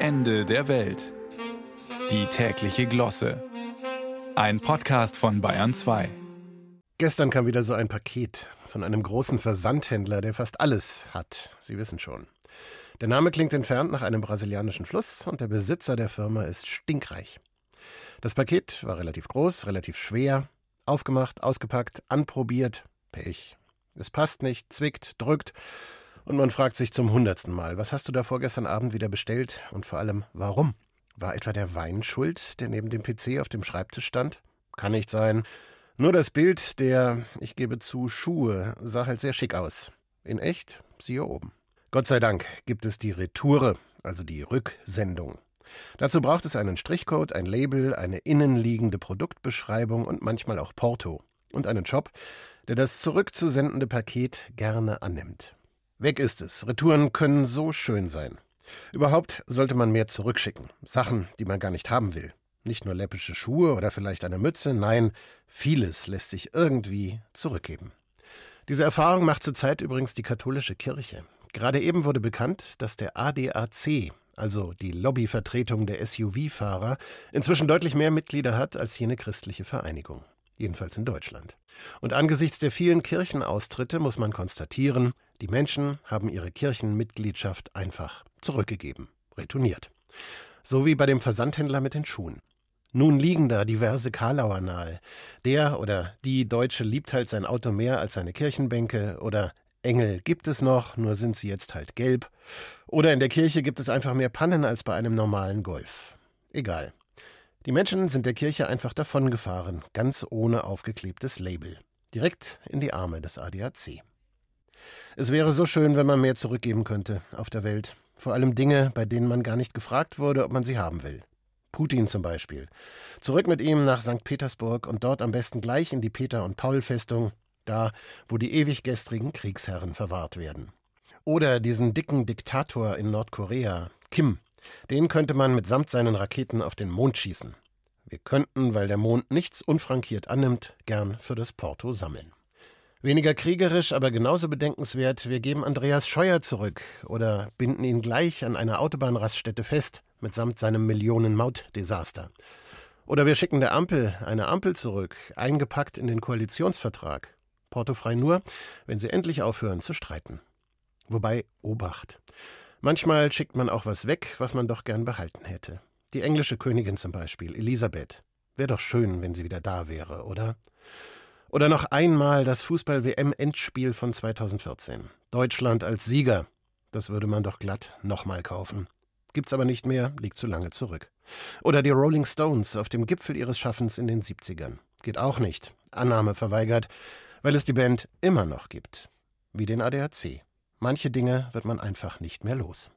Ende der Welt. Die tägliche Glosse. Ein Podcast von Bayern 2. Gestern kam wieder so ein Paket von einem großen Versandhändler, der fast alles hat. Sie wissen schon. Der Name klingt entfernt nach einem brasilianischen Fluss und der Besitzer der Firma ist stinkreich. Das Paket war relativ groß, relativ schwer, aufgemacht, ausgepackt, anprobiert. Pech. Es passt nicht, zwickt, drückt und man fragt sich zum hundertsten Mal, was hast du da vorgestern Abend wieder bestellt und vor allem warum? War etwa der Wein schuld, der neben dem PC auf dem Schreibtisch stand? Kann nicht sein. Nur das Bild der, ich gebe zu, Schuhe sah halt sehr schick aus. In echt, siehe oben. Gott sei Dank gibt es die Retoure, also die Rücksendung. Dazu braucht es einen Strichcode, ein Label, eine innenliegende Produktbeschreibung und manchmal auch Porto. Und einen Job, der das zurückzusendende Paket gerne annimmt. Weg ist es. Retouren können so schön sein. Überhaupt sollte man mehr zurückschicken. Sachen, die man gar nicht haben will. Nicht nur läppische Schuhe oder vielleicht eine Mütze, nein, vieles lässt sich irgendwie zurückgeben. Diese Erfahrung macht zurzeit übrigens die katholische Kirche. Gerade eben wurde bekannt, dass der ADAC, also die Lobbyvertretung der SUV-Fahrer, inzwischen deutlich mehr Mitglieder hat als jene christliche Vereinigung. Jedenfalls in Deutschland. Und angesichts der vielen Kirchenaustritte muss man konstatieren, die Menschen haben ihre Kirchenmitgliedschaft einfach zurückgegeben, retourniert. So wie bei dem Versandhändler mit den Schuhen. Nun liegen da diverse Karlauer nahe. Der oder die Deutsche liebt halt sein Auto mehr als seine Kirchenbänke oder Engel gibt es noch, nur sind sie jetzt halt gelb. Oder in der Kirche gibt es einfach mehr Pannen als bei einem normalen Golf. Egal. Die Menschen sind der Kirche einfach davongefahren, ganz ohne aufgeklebtes Label. Direkt in die Arme des ADAC. Es wäre so schön, wenn man mehr zurückgeben könnte auf der Welt. Vor allem Dinge, bei denen man gar nicht gefragt wurde, ob man sie haben will. Putin zum Beispiel. Zurück mit ihm nach St. Petersburg und dort am besten gleich in die Peter- und Paul-Festung, da, wo die ewig gestrigen Kriegsherren verwahrt werden. Oder diesen dicken Diktator in Nordkorea, Kim. Den könnte man mitsamt seinen Raketen auf den Mond schießen. Wir könnten, weil der Mond nichts unfrankiert annimmt, gern für das Porto sammeln. Weniger kriegerisch, aber genauso bedenkenswert, wir geben Andreas Scheuer zurück oder binden ihn gleich an einer Autobahnraststätte fest, mitsamt seinem Millionen-Maut-Desaster. Oder wir schicken der Ampel eine Ampel zurück, eingepackt in den Koalitionsvertrag. Portofrei nur, wenn sie endlich aufhören zu streiten. Wobei, Obacht. Manchmal schickt man auch was weg, was man doch gern behalten hätte. Die englische Königin zum Beispiel, Elisabeth. Wäre doch schön, wenn sie wieder da wäre, oder? Oder noch einmal das Fußball-WM-Endspiel von 2014. Deutschland als Sieger. Das würde man doch glatt nochmal kaufen. Gibt's aber nicht mehr, liegt zu lange zurück. Oder die Rolling Stones auf dem Gipfel ihres Schaffens in den 70ern. Geht auch nicht. Annahme verweigert, weil es die Band immer noch gibt. Wie den ADAC. Manche Dinge wird man einfach nicht mehr los.